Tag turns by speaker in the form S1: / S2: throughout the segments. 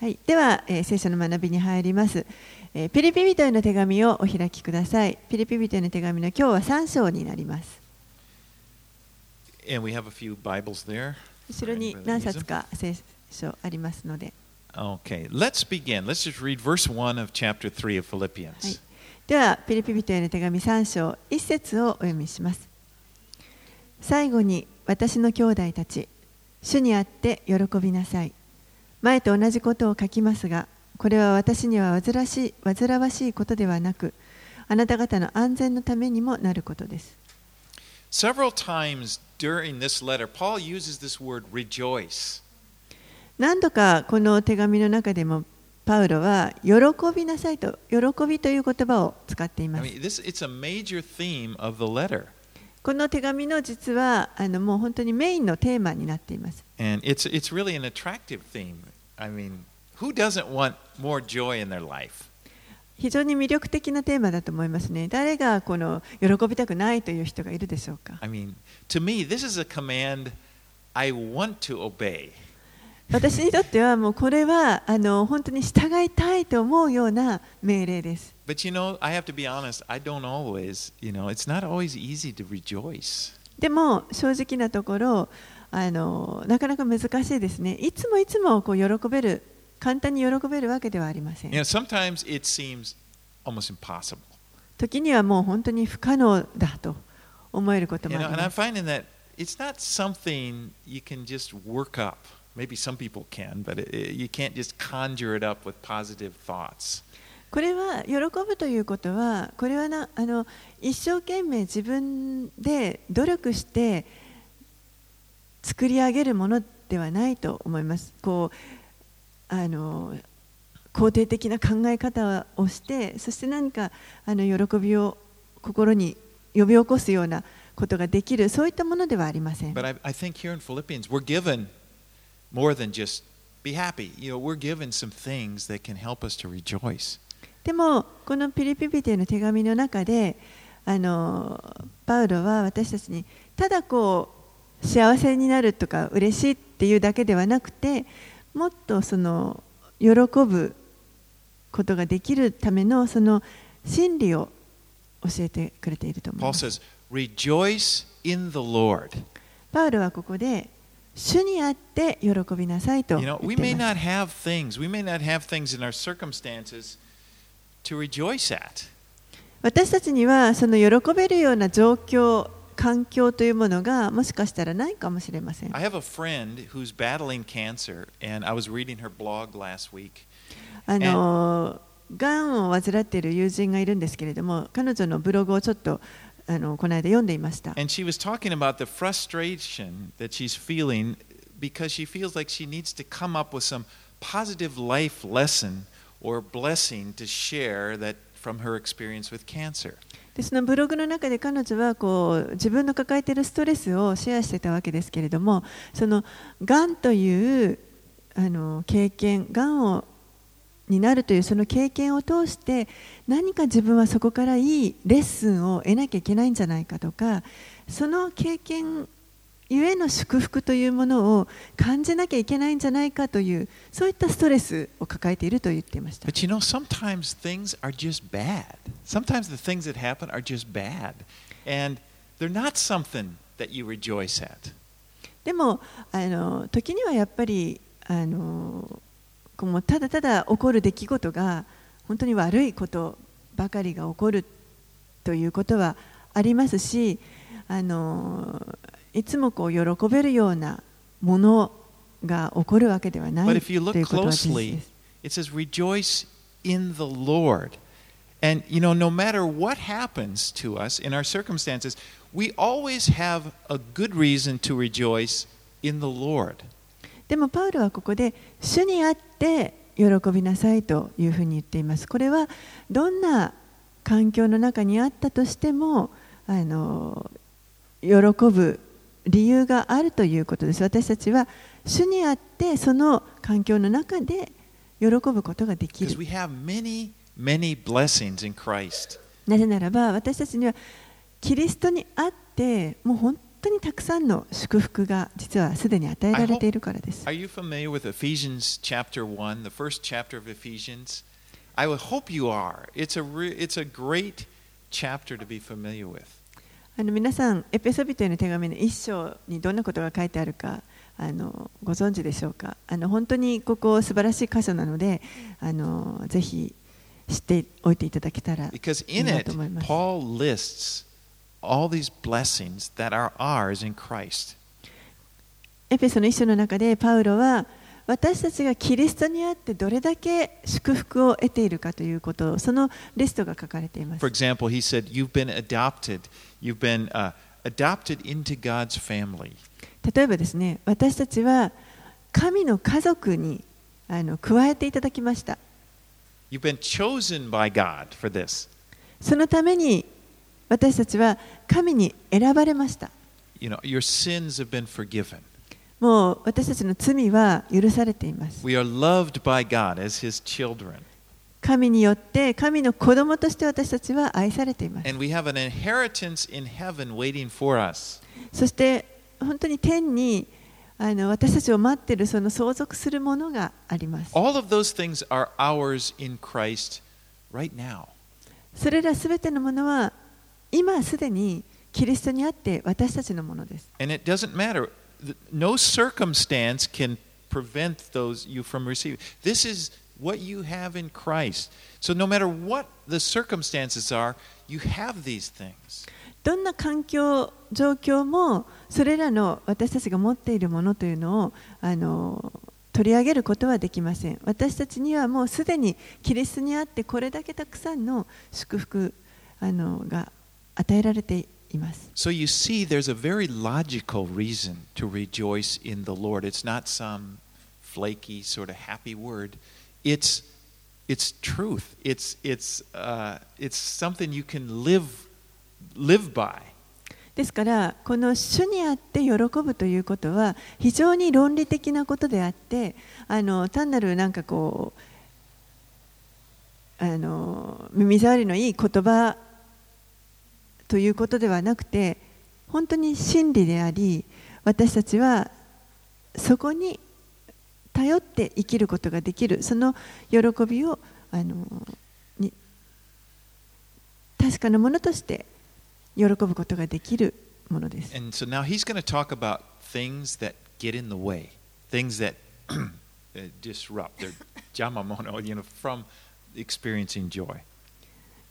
S1: はい、では、えー、聖書の学びに入ります、え。ピリピビトへの手紙をお開きください。ピリピビトへの手紙の今日は3章になります。後ろに何冊か聖書ありますので。はい、では、ピリピビトへの手紙3章1節をお読みします。最後に、私の兄弟たち、主にあって喜びなさい。前と同じことを書きますが、これは私には煩わしい煩わしいことではなく、あなた方の安全のためにもなることです。
S2: Several times during this letter, Paul uses this word rejoice.
S1: 何度かこの手紙の中でもパウロは喜びなさいと喜びという言葉を使ってい
S2: I
S1: ます。
S2: mean, this it's a major theme of the letter.
S1: この手紙の実はあのもう本当にメインのテーマになっています。非常に魅力的なテーマだと思いますね。誰がこの喜びたくないという人がいるでしょうか私にとってはもうこれはあの本当に従いたいと思うような命令です。
S2: But you know, I have to be honest, I don't always, you know, it's not always easy to rejoice.
S1: でも正直なところあのなかなか難しいですね。いつもいつもこう喜べる簡単に喜べるわけではありません
S2: You。know, sometimes it seems almost impossible.
S1: 時にはもう本当に不可能だと思えること
S2: You
S1: もあ
S2: know,
S1: り
S2: and
S1: ま
S2: I'm
S1: す。
S2: finding that it's not something you can just work up. Maybe some people can, but it- you can't just conjure it up with positive thoughts.
S1: これは喜ぶということはこれはなあの一生懸命自分で努力して作り上げるものではないと思います。こうあの肯定的な考え方をしてそして何かあの喜びを心に呼び起こすようなことができるそういったものではありません。
S2: But I, I think here in Philippians, we're given more than just be happy. You know, we're given some things that can help us to rejoice.
S1: でもこのピリピピテの手紙の中であのパウロは私たちにただこう幸せになるとか嬉しいっていうだけではなくてもっとその喜ぶことができるためのその真理を教えてくれていると思います。
S2: says, Rejoice in the Lord.
S1: パウロはここで主にあって喜びなさいと
S2: You
S1: 言
S2: know,
S1: って
S2: we
S1: い
S2: may
S1: ま
S2: not
S1: す。
S2: have things, we may not have things in our circumstances to rejoice at.
S1: 私たちにはその喜べるような状況環境というものがもしかしたらないかもしれません。
S2: I have a friend who's battling cancer, and I was reading her blog last week.
S1: あのがんを患っている友人がいるんですけれども彼女のブログをちょっとあのこの間読んでいました。
S2: And she was talking about the frustration that she's feeling because she feels like she needs to come up with some positive life lesson or blessing to share that from her experience with cancer.
S1: でそのブログの中で彼女はこう自分の抱えているストレスをシェアしてたわけですけれどもそのがんというあの経験がんをになるというその経験を通して何か自分はそこからいいレッスンを得なきゃいけないんじゃないかとかその経験ゆえの祝福というものを感じなきゃいけないんじゃないかというそういったストレスを抱えていると言っていました。
S2: But you know, sometimes things are just bad. Sometimes the things that happen are just bad. And they're not something that you rejoice at.
S1: でもあの時にはやっぱりあのもうただただ起こる出来事が本当に悪いことばかりが起こるということはありますしあのいつもこう喜べるようなものが起こるわけではないということは事実です。
S2: it says, rejoice in the Lord. And, you know, no matter what happens to us in our circumstances, we always have a good reason to rejoice in the Lord.
S1: でもパウロはここで主にあって喜びなさいというふうに言っています。これはどんな環境の中にあったとしてもあの喜ぶ理由があるということです。私たちは主にあってその環境の中で喜ぶことができる。なぜならば私たちにはキリストにあってもう本当にたくさんの祝福が実はすでに与えられているからです。
S2: Are you familiar with Ephesians chapter 1, the first chapter of Ephesians? I would hope you are. It's a, it's a great chapter to be familiar with.
S1: あの皆さん、エペソビトへの手紙の一章にどんなことが書いてあるかあのご存知でしょうか？あの本当にここ素晴らしい箇所なのであのぜひ知っておいていただけたらいいなと思います。
S2: Paul lists all these blessings that are ours in Christ.
S1: エペソの一章の中でパウロは私たちがキリストにあってどれだけ祝福を得ているかということをそのリストが書かれています
S2: For。example, he said, You've been adopted. You've been uh, adopted into God's family.
S1: 例えばですね私たちは神の家族にあの加えていただきました
S2: You've been chosen by God for this.
S1: そのために私たちは神に選ばれました
S2: You know, your sins have been forgiven.
S1: もう私たちの罪は許されています
S2: We are loved by God as his children.
S1: 神によって神の子供として私たちは愛されています
S2: And we have an inheritance in heaven waiting for us.
S1: そして本当に天にあの私たちを待っているその相続するものがあります
S2: All of those things are ours in Christ right now.
S1: それらすべてのものは今すでにキリストにあって私たちのものです
S2: And it doesn't matter. No circumstance can prevent those you from receiving. This is what you have in Christ. So no matter what the circumstances are, you have these things.
S1: どんな環境状況もそれらの私たちが持っているものというのをあの取り上げることはできません私たちにはもうすでにキリストにあってこれだけたくさんの祝福あのが与えられています
S2: So you see, there's a very logical reason to rejoice in the Lord. It's not some flaky, sort of happy word. It's it's truth. It's it's uh, it's something you can live live by.
S1: ですからこの主にあって喜ぶということは非常に論理的なことであってあの単なるなんかこうあの耳障りのいい言葉ということではなくて本当に真理であり私たちはそこに頼って生きることができるその喜びをあのに確かなものとして喜ぶことができるものです。
S2: And so now he's going to talk about things that get in the way, things that disrupt, or jamamono, you know, from experiencing joy.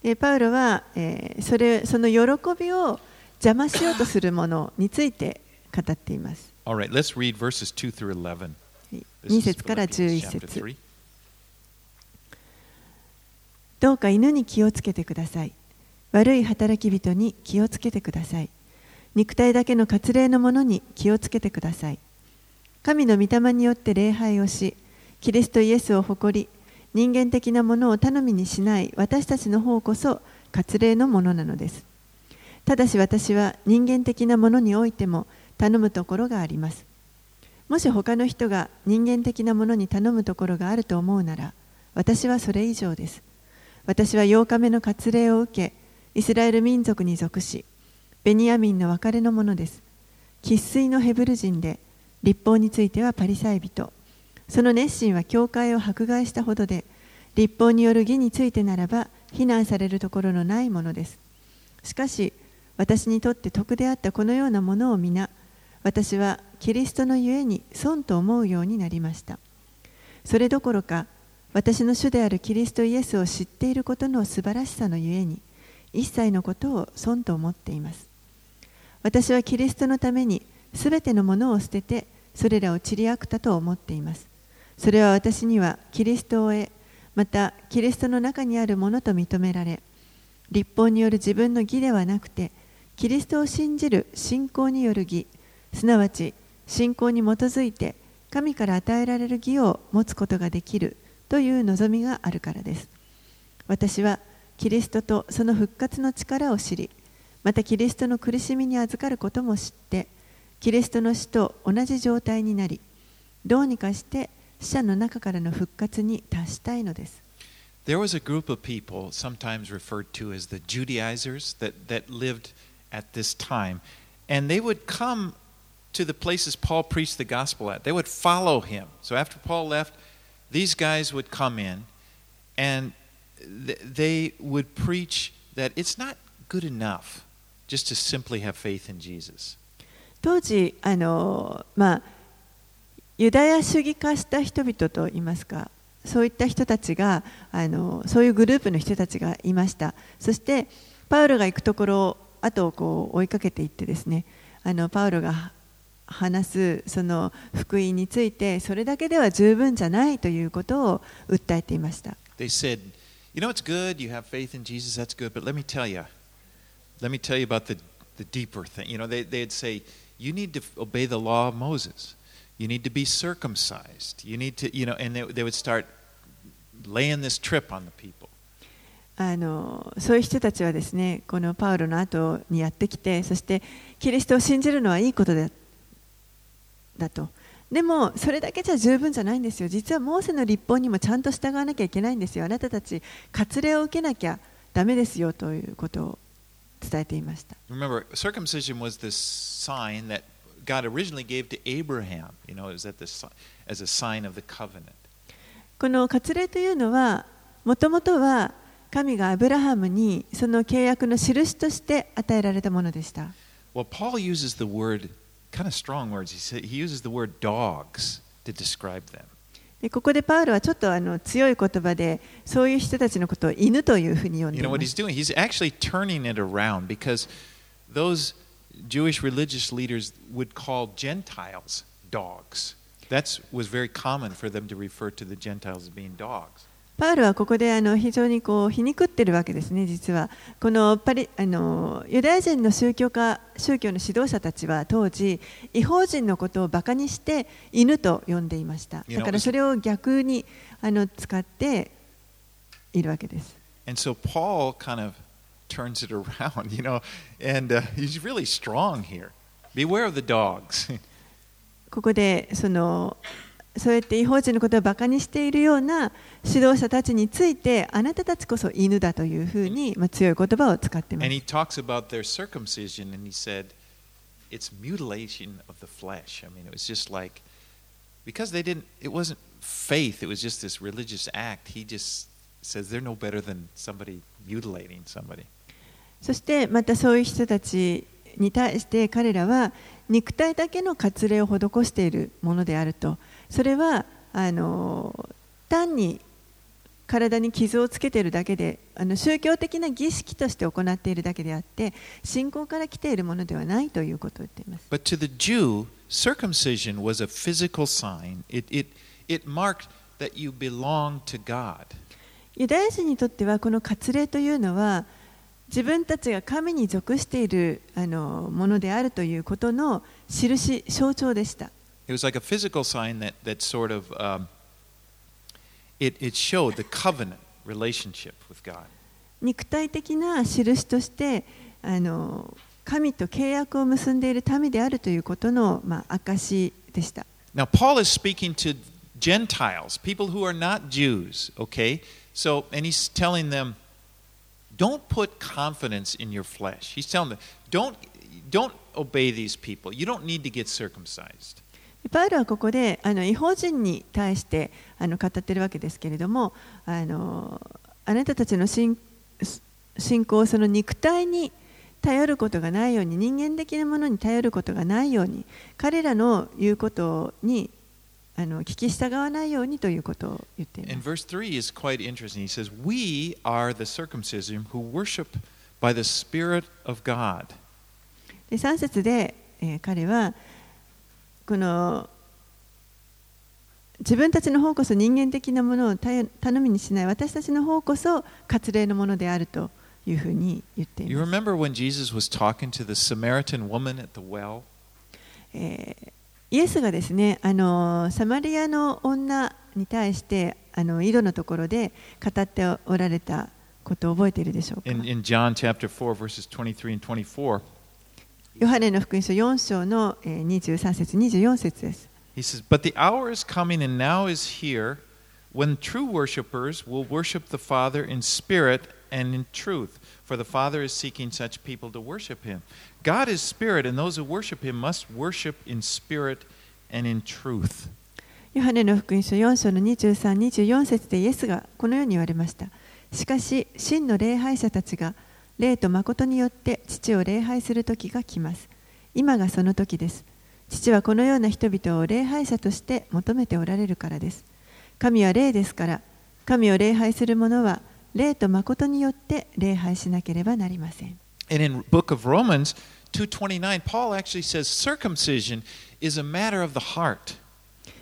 S1: でパウロは、えーそれその喜びを邪魔しようとするものについて語っています。
S2: All right, let's read verses 2 through 11. This
S1: 2
S2: is
S1: 節から
S2: Philippians
S1: 11
S2: chapter
S1: 節
S2: 3.
S1: どうか犬に気をつけてください。悪い働き人に気をつけてください。肉体だけの割礼のものに気をつけてください。神の御霊によって礼拝をし、キリストイエスを誇り、人間的なものを頼みにしない私たちの方こそ割礼のものなのです。ただし私は人間的なものにおいても頼むところがあります。もし他の人が人間的なものに頼むところがあると思うなら、私はそれ以上です。私は8日目の割礼を受け、イスラエル民族に属し、ベニヤミンの別れのものです。生粋のヘブル人で、立法についてはパリサイ人。その熱心は教会を迫害したほどで、立法による義についてならば、非難されるところのないものです。しかし、私にとって得であったこのようなものを皆、私はキリストのゆえに損と思うようになりました。それどころか、私の主であるキリストイエスを知っていることの素晴らしさのゆえに、一切のことを損と思っています。私はキリストのためにすべてのものを捨てて、それらを散りあくたと思っています。それは私にはキリストを得、またキリストの中にあるものと認められ、立法による自分の義ではなくて、キリストを信じる信仰による義、すなわち信仰に基づいて神から与えられる義を持つことができるという望みがあるからです。私はキリストとその復活の力を知り、またキリストの苦しみに預かることも知って、キリストの死と同じ状態になり、どうにかして死者の中からの復活に達したいのです。
S2: There was a group of people, sometimes referred to as the Judaizers, that, that lived at this time. and they would come to the places Paul preached the gospel at. They would follow him. So after Paul left, these guys would come in and th- they would preach that it's not good enough just to simply have faith in Jesus.
S1: 当時あの、まあ、ユダヤ主義化した人々といいますかそういった人たちがあのそういうグループの人たちがいましたそしてパウロが行くところを後をこう追いかけていってですねあのパウロが話すその福音についてそれだけでは十分じゃないということを訴えていました
S2: They said, You know, it's good, you have faith in Jesus, that's good, but let me tell you, let me tell you about the, the deeper thing. You know, they, they'd say, You need to obey the law of Moses, you need to be circumcised, you need to, you know, and they, they would start laying this trip on the people.
S1: あのそういう人たちはですねこのパウロの後にやってきてそしてキリストを信じるのはいいことだだと。でもそれだけじゃ十分じゃないんですよ。実はモーセの立法にもちゃんと従わなきゃいけないんですよ。あなたたち割礼を受けなきゃダメですよということを伝えていました。
S2: Remember, circumcision was this sign that God originally gave to Abraham. You know, it was at the, as a sign of the covenant.
S1: この割礼というのはもともとは神がアブラハムにその契約の印として与えられたものでした
S2: Well, Paul uses the word, kind of strong words. He, said, he uses the word dogs to describe them.
S1: でここでパウロはちょっとあの強い言葉でそういう人たちのことを犬というふうに呼んで
S2: You
S1: い
S2: know
S1: ま
S2: what
S1: す
S2: he's doing? He's actually turning it around because those Jewish religious leaders would call Gentiles dogs. That was very common for them to refer to the Gentiles as being dogs.
S1: パウロはここであの非常にこう皮肉ってるわけですね、実は。このパリあのユダヤ人の宗教家宗教の指導者たちは当時、違法人のことをバカにして犬と呼んでいました。
S2: You know,
S1: だからそれを逆にあの使っているわけです。
S2: And so Paul kind of turns it around, you know, and uh, he's really strong here. Beware of the dogs.
S1: ここでそのそうやって違法人のことをバカにしているような指導者たちについて、あなたたちこそ犬だというふうに、まあ、強い言葉を使っていま
S2: and
S1: す
S2: he。talks about their circumcision, and he said, it's mutilation of the flesh. I mean, it was just like, because they didn't, it wasn't faith, it was just this religious act. He just says they're no better than somebody mutilating somebody.
S1: そしてまたそういう人たちに対して彼らは肉体だけの割礼を施しているものであるとそれはあの単に体に傷をつけているだけであの宗教的な儀式として行っているだけであって信仰から来ているものではないということを言っています。
S2: But to the Jew, circumcision was a physical sign. It, it, it marked that you belong to God.
S1: ユダヤ人にとってはこの割礼というのは自分たちが神に属しているあのものであるということの印象徴でした。
S2: It was like a physical sign that, that sort of um, it, it showed the covenant relationship with God.
S1: 肉体的な印としてあの神と契約を結んでいる民であるということの、まあ、証でした。
S2: Now, Paul is speaking to Gentiles, people who are not Jews, okay? So, and he's telling them, don't put confidence in your flesh. He's telling them, don't, don't obey these people. You don't need to get circumcised.
S1: パウロはここであの違法人に対してあの語っているわけですけれどもあのあなたたちの信信仰をその肉体に頼ることがないように人間的なものに頼ることがないように彼らの言うことにあの聞き従わないようにということを言っています
S2: And。verse 3 is quite interesting. He says, We are the circumcision who worship by the Spirit of God.
S1: で3節で、えー彼はこの自分たちの方こそ人間的なものを頼頼みにしない私たちの方こそ割礼のものであるというふうに言ってい
S2: You
S1: ます
S2: remember when Jesus was talking to the Samaritan woman at the well?
S1: えーイエスがですねあのサマリアの女に対してあの井戸のところで語っておられたことを覚えているでしょうか
S2: In, in John chapter 4, verses 23 and 24,
S1: ヨハネの福音書4章のえー23節24節です
S2: he says, But the hour is coming and now is here when true worshippers will worship the Father in spirit and in truth, for the Father is seeking such people to worship him. God is spirit, and those who worship him must worship in spirit and in truth.
S1: ヨハネの福音書4章の23、24節でイエスがこのように言われました。しかし、真の礼拝者たちが霊と誠によって父を礼拝する時が来ます。今がその時です。父はこのような人々を礼拝者として求めておられるからです。神は霊ですから、神を礼拝する者は霊と誠によって礼拝しなければなりません。
S2: And in book of Romans 2:29, Paul actually says circumcision is a matter of the heart.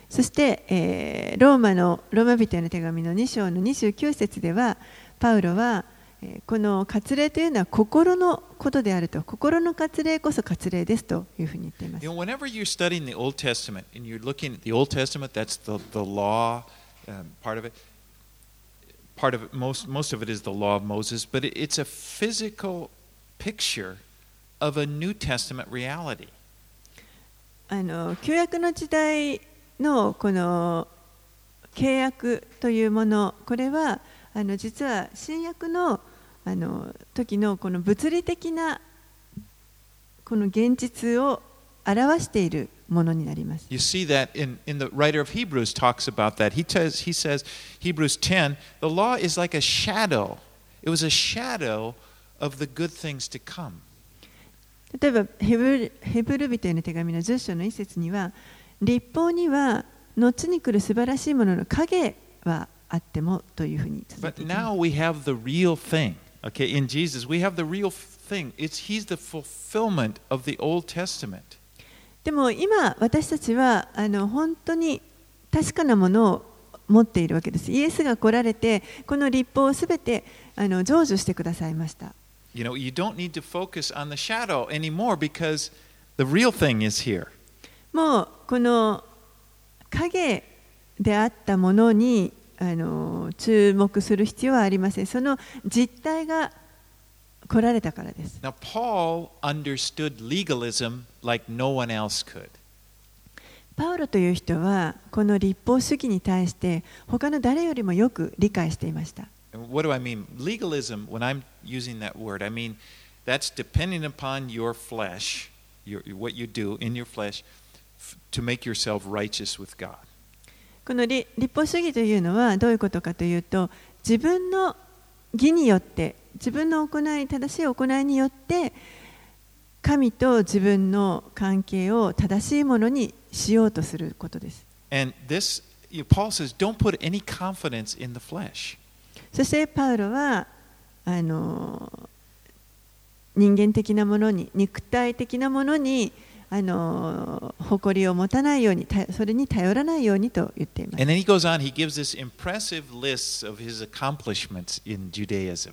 S1: そして、えーローマのローマ人への手紙の2章の29節ではパウロは、えーこの割礼というのは心のことであると心の割礼こそ割礼ですというふうに言っています
S2: You know, whenever you're studying the Old Testament and you're looking at the Old Testament, that's the, the law um, part of it. Part of it, most, most of it is the law of Moses, but it, it's a physical picture of a New Testament reality.
S1: あの旧約の時代のこの契約というものこれはあの実は新約のあの時のこの物理的なこの現実を表しているものになります。
S2: You see that in, in the writer of Hebrews talks about that. He says, he says, Hebrews 10, the law is like a shadow. It was a shadow of the good things to come.
S1: 例えばヘブルヘブル人への手紙の10章の一節には立法には後に来る素晴らしいものの影はあってもというふうに続い
S2: But
S1: ていきます
S2: now we have the real thing. Okay, in Jesus, we have the real thing. It's He's the fulfillment of the Old Testament.
S1: でも今私たちはあの本当に確かなものを持っているわけです。イエスが来られてこの立法をすべてあの成就してくださいました。
S2: You know, you don't need to focus on the shadow anymore because the real thing is here.
S1: もうこの影であったものにあの注目する必要はありません。その実態が来られたからです
S2: Now, Paul understood legalism like no one else could.
S1: パウロという人はこの立法主義に対して他の誰よりもよく理解していました
S2: what do I mean? Legalism, when I'm using that word, I mean that's depending upon your flesh, your, what you do in your flesh, to make yourself righteous with God.
S1: この立立法主義というのはどういうことかというと自分の義によって自分の行い正しい行いによって神と自分の関係を正しいものにしようとすることです
S2: And this, Paul says, don't put any confidence in the flesh.
S1: そしてパウロはあの人間的なものに肉体的なものにあの誇りを持たないようにたそれに頼らないようにと言っています
S2: And then he goes on, he gives this impressive list of his accomplishments in Judaism.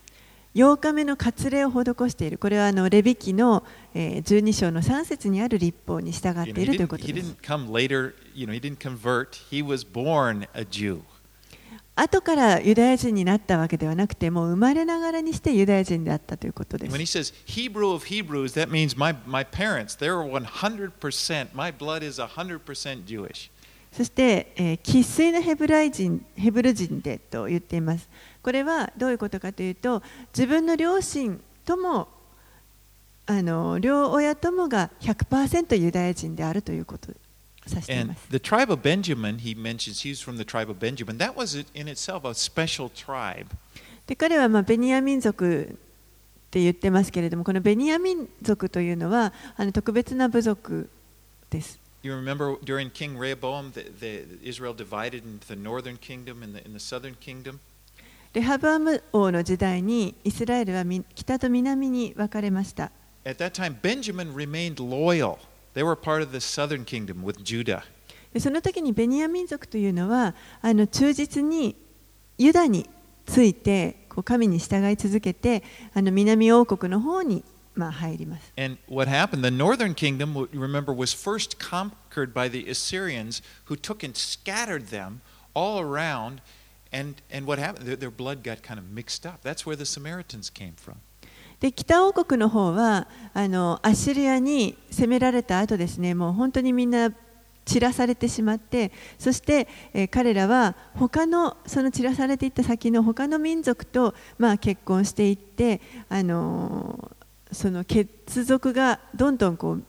S1: 8日目の割礼を施しているこれはあのレビキの12章の3節にある立法に従っているということです。後からユダヤ人になったわけではなくて、もう生まれながらにしてユダヤ人だったということです。そして、生粋のヘブライ人、ヘブル人でと言っています。これはどういうことかというと自分の両親ともあの両親ともが100%ユダヤ人であるということを指してい
S2: And
S1: ます
S2: the tribe of Benjamin, he mentions he's from the tribe of Benjamin. That was in itself a special tribe.
S1: で彼はまあベニヤ民族って言ってますけれどもこのベニヤ民族というのはあの特別な部族です
S2: You remember during King Rehoboam, the, the, Israel divided into the northern kingdom and the, and the southern kingdom?
S1: レハブアム王の時代にイスラエルはみ北と南に分かれました
S2: At that time, Benjamin remained loyal. They were part of the southern kingdom with Judah.
S1: でその時にベニヤ民族というのはあの忠実にユダについてこう神に従い続けてあの南王国の方に、まあ、入ります。
S2: And what happened, the northern kingdom, remember, was first conquered by the Assyrians who took and scattered them all around. And, and what happened? Their, their blood got kind of mixed up. That's where the Samaritans came from.
S1: で北王国の方はあのアッシリアに攻められた後ですねもう本当にみんな散らされてしまってそして、えー彼らは他のその散らされていった先の他の民族と、まあ、結婚していって、あのーその血族がどんどんこう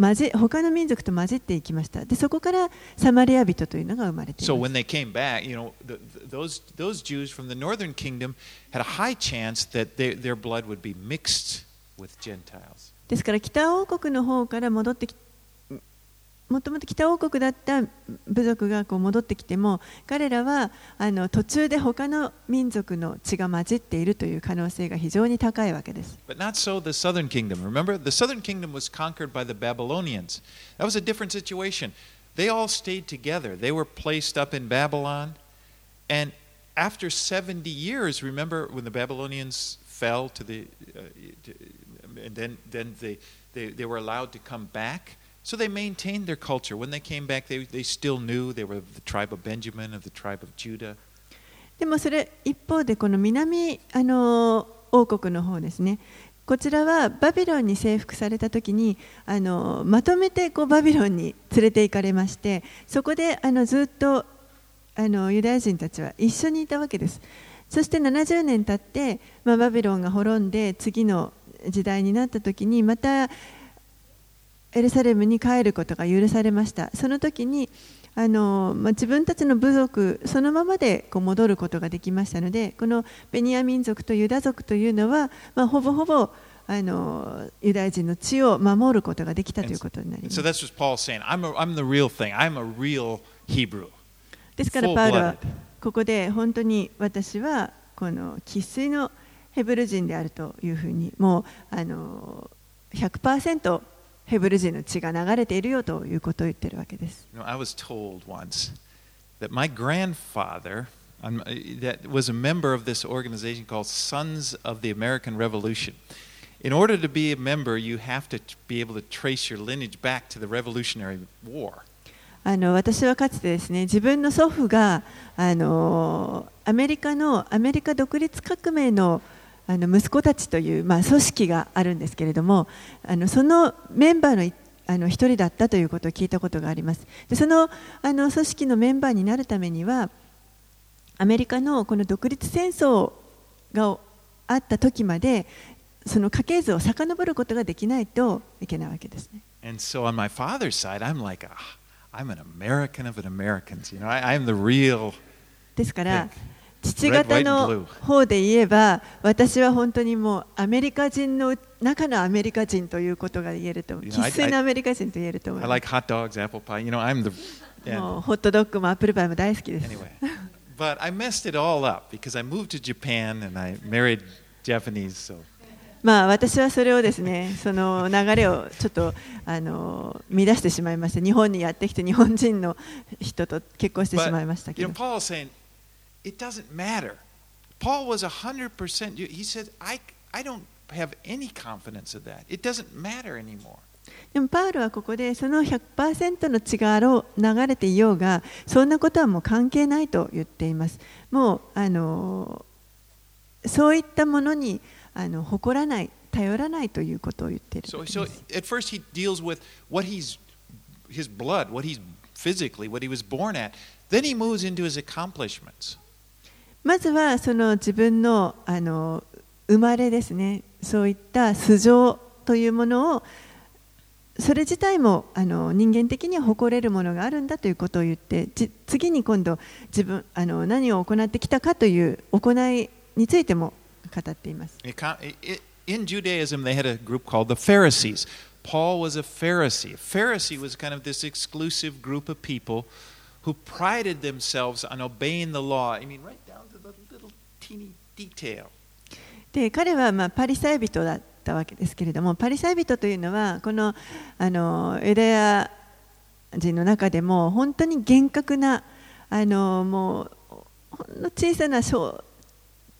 S1: 混じ他の民族と混じっていきましたでそこからサマリア人というのが生まれてい
S2: So
S1: ま
S2: when
S1: す
S2: they came back, you know, the, those, those Jews from the northern kingdom had a high chance that they, their blood would be mixed with Gentiles.
S1: ですから北王国の方から戻ってきもともと北王国だった部族がこう戻ってきても彼らはあの途中で他の民族の血が混じっているという可能性が非常に高いわけです。
S2: But not so the southern kingdom. Remember, the southern kingdom was conquered by the Babylonians. That was a different situation. They all stayed together. They were placed up in Babylon. And after 70 years, remember when the Babylonians fell to the. Uh, to, and then, then they, they, they were allowed to come back. So they maintained their culture. When they came back, they, they still knew they were the tribe of Benjamin, of the tribe of Judah.
S1: でもそれ一方でこの南あの王国の方ですねこちらはバビロンに征服された時にあのまとめてこうバビロンに連れて行かれましてそこであのずっとあのユダヤ人たちは一緒にいたわけですそして70年経って、まあ、バビロンが滅んで次の時代になった時にまたエルサレムに帰ることが許されました。その時にあの、まあ、自分たちの部族そのままでこう戻ることができましたのでこのベニヤ民族とユダ族というのは、まあ、ほぼほぼあのユダヤ人の地を守ることができたということになります.ですからパウロはここで本当に私はこの生粋のヘブル人であるというふうにもうあの100%ヘブル人の血が流れているよということを言っているわけです。
S2: You know, I was told once that my grandfather um, that was a member of this organization called Sons of the American Revolution. In order to be a member, you have to be able to trace your lineage back to the Revolutionary War.
S1: あの私はかつてですね自分の祖父があのアメリカのアメリカ独立革命のあの息子たちという、まあ、組織があるんですけれどもあのそのメンバーのいあの一人だったということを聞いたことがありますでそのあの組織のメンバーになるためにはアメリカのこの独立戦争があった時までその家系図を遡ることができないといけないわけですね
S2: And so on my father's side, I'm like, a, I'm an American of an Americans. You know, I, I'm the real.
S1: ですから.父方の方で言えば私は本当にもうアメリカ人の中のアメリカ人ということが言えると生粋なアメリカ人と言えると思う。ホットドッグもアップルパイも大好きです。
S2: But
S1: まあ私はそれをですね、その流れをちょっとあの乱してしまいました。日本にやってきて日本人の人と結婚してしまいましたけど。
S2: it doesn't matter. Paul was hundred percent. He said, "I I don't have any confidence of that. It doesn't matter anymore."
S1: でもパウロはここでその100%の血が流れていようがそんなことはもう関係ないと言っています。もうあのそういったものにあの誇らない、頼らないということを言っている
S2: So
S1: わけ
S2: so
S1: です。
S2: at first he deals with what he's his blood, what he's physically, what he was born at. Then he moves into his accomplishments.
S1: まずはその自分のあの生まれですね、そういった素性というものをそれ自体もあの人間的には誇れるものがあるんだということを言って次に今度自分あの何を行ってきたかという行いについても語っています。
S2: In Judaism, they had a group called the Pharisees. Paul was a Pharisee. A Pharisee was kind of this exclusive group of people who prided themselves on obeying the law. I mean, right down to the little teeny detail.
S1: で彼はまあパリサイ人だったわけですけれどもパリサイ人というのはこのあのユダヤ人の中でも本当に厳格なあのもうほんの小さな小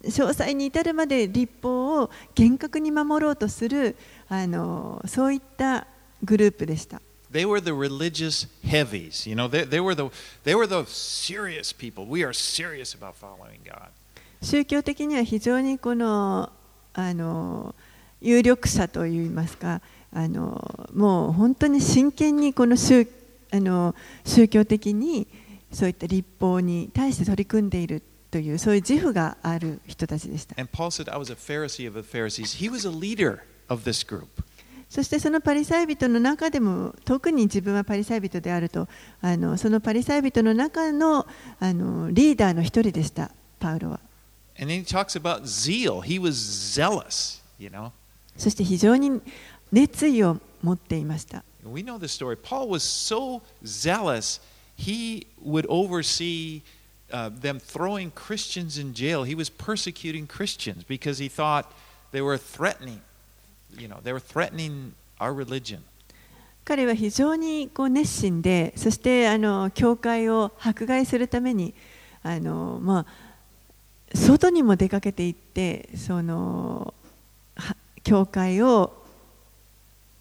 S1: 詳細に至るまで立法を厳格に守ろうとするあのそういったグループでした。
S2: They were the religious heavies. You know, they, they, were the, they were the serious people. We are serious about following God.
S1: 宗教的には非常にこのあの有力者といいますかあのもう本当に真剣にこの宗あの宗教的にそういった立法に対して取り組んでいるというそういう自負がある人たちでした。そしてそのパリサイ人の中でも特に自分はパリサイ人であるとあのそのパリサイ人の中のあのリーダーの一人でしたパウロは
S2: And then he talks about zeal. He was zealous, you know.
S1: そして非常に熱意を持っていました
S2: We know the story. Paul was so zealous, he would oversee uh, them throwing Christians in jail. He was persecuting Christians because he thought they were threatening, you know, they were threatening our religion.
S1: 彼は非常にこう熱心でそしてあの教会を迫害するためにあの、まあ、 外にも出かけていってその教会を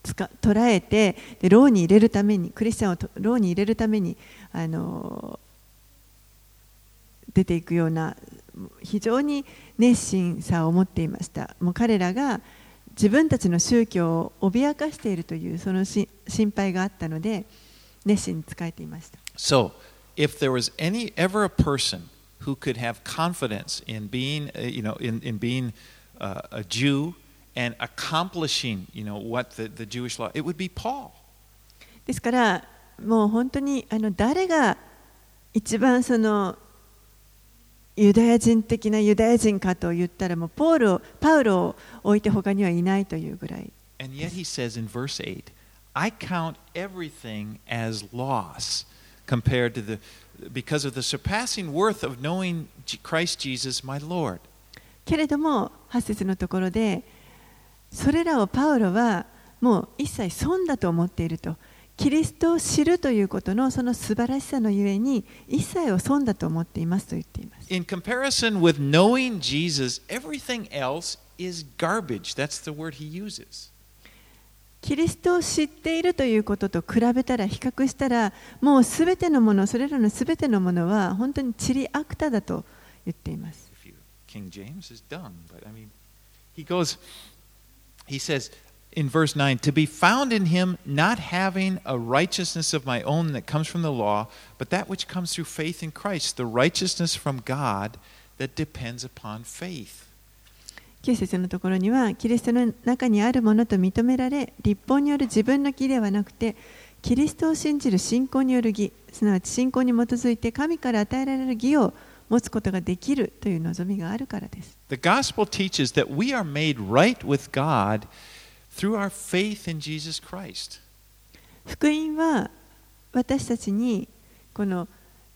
S1: つか捉えてで牢に入れるためにクリスチャンを牢に入れるためにあの出ていくような非常に熱心さを持っていました。もう彼らが自分たちの宗教を脅かしているというそのし心配があったので熱心に仕えていました。
S2: So, if there was any ever a person who could have confidence in being, uh, you know, in, in being uh, a Jew and accomplishing, you know, what the, the Jewish law, it would be Paul.
S1: ですからもう本当にあの誰が一番そのユダヤ人的なユダヤ人かと言ったらもうポールをパウロを置いて他にはいないというぐらい
S2: And yet he says in verse 8, I count everything as loss compared to the, because of the surpassing worth of knowing Christ Jesus my Lord.
S1: けれども8節のところでそれらをパウロはもう一切損だと思っているとキリストを知るということのその素晴らしさのゆえに一切を損だと思っていますと言っています
S2: In comparison with knowing Jesus, everything else is garbage. That's the word he uses.
S1: キリストを知っているということと比べたら比較したらもうすべてのものそれらのすべてのものは本当にチリアクタだと言っています
S2: King James is dumb, but I mean, he goes, he says in verse 9, to be found in him, not having a righteousness of my own that comes from the law, but that which comes through faith in Christ, the righteousness from God that depends upon faith.
S1: 9節のところにはキリストの中にあるものと認められ立法による自分の義ではなくてキリストを信じる信仰による義すなわち信仰に基づいて神から与えられる義を持つことができるという望みがあるからです
S2: The gospel teaches that we are made right with God through our faith in Jesus Christ.
S1: 福音は私たちにこの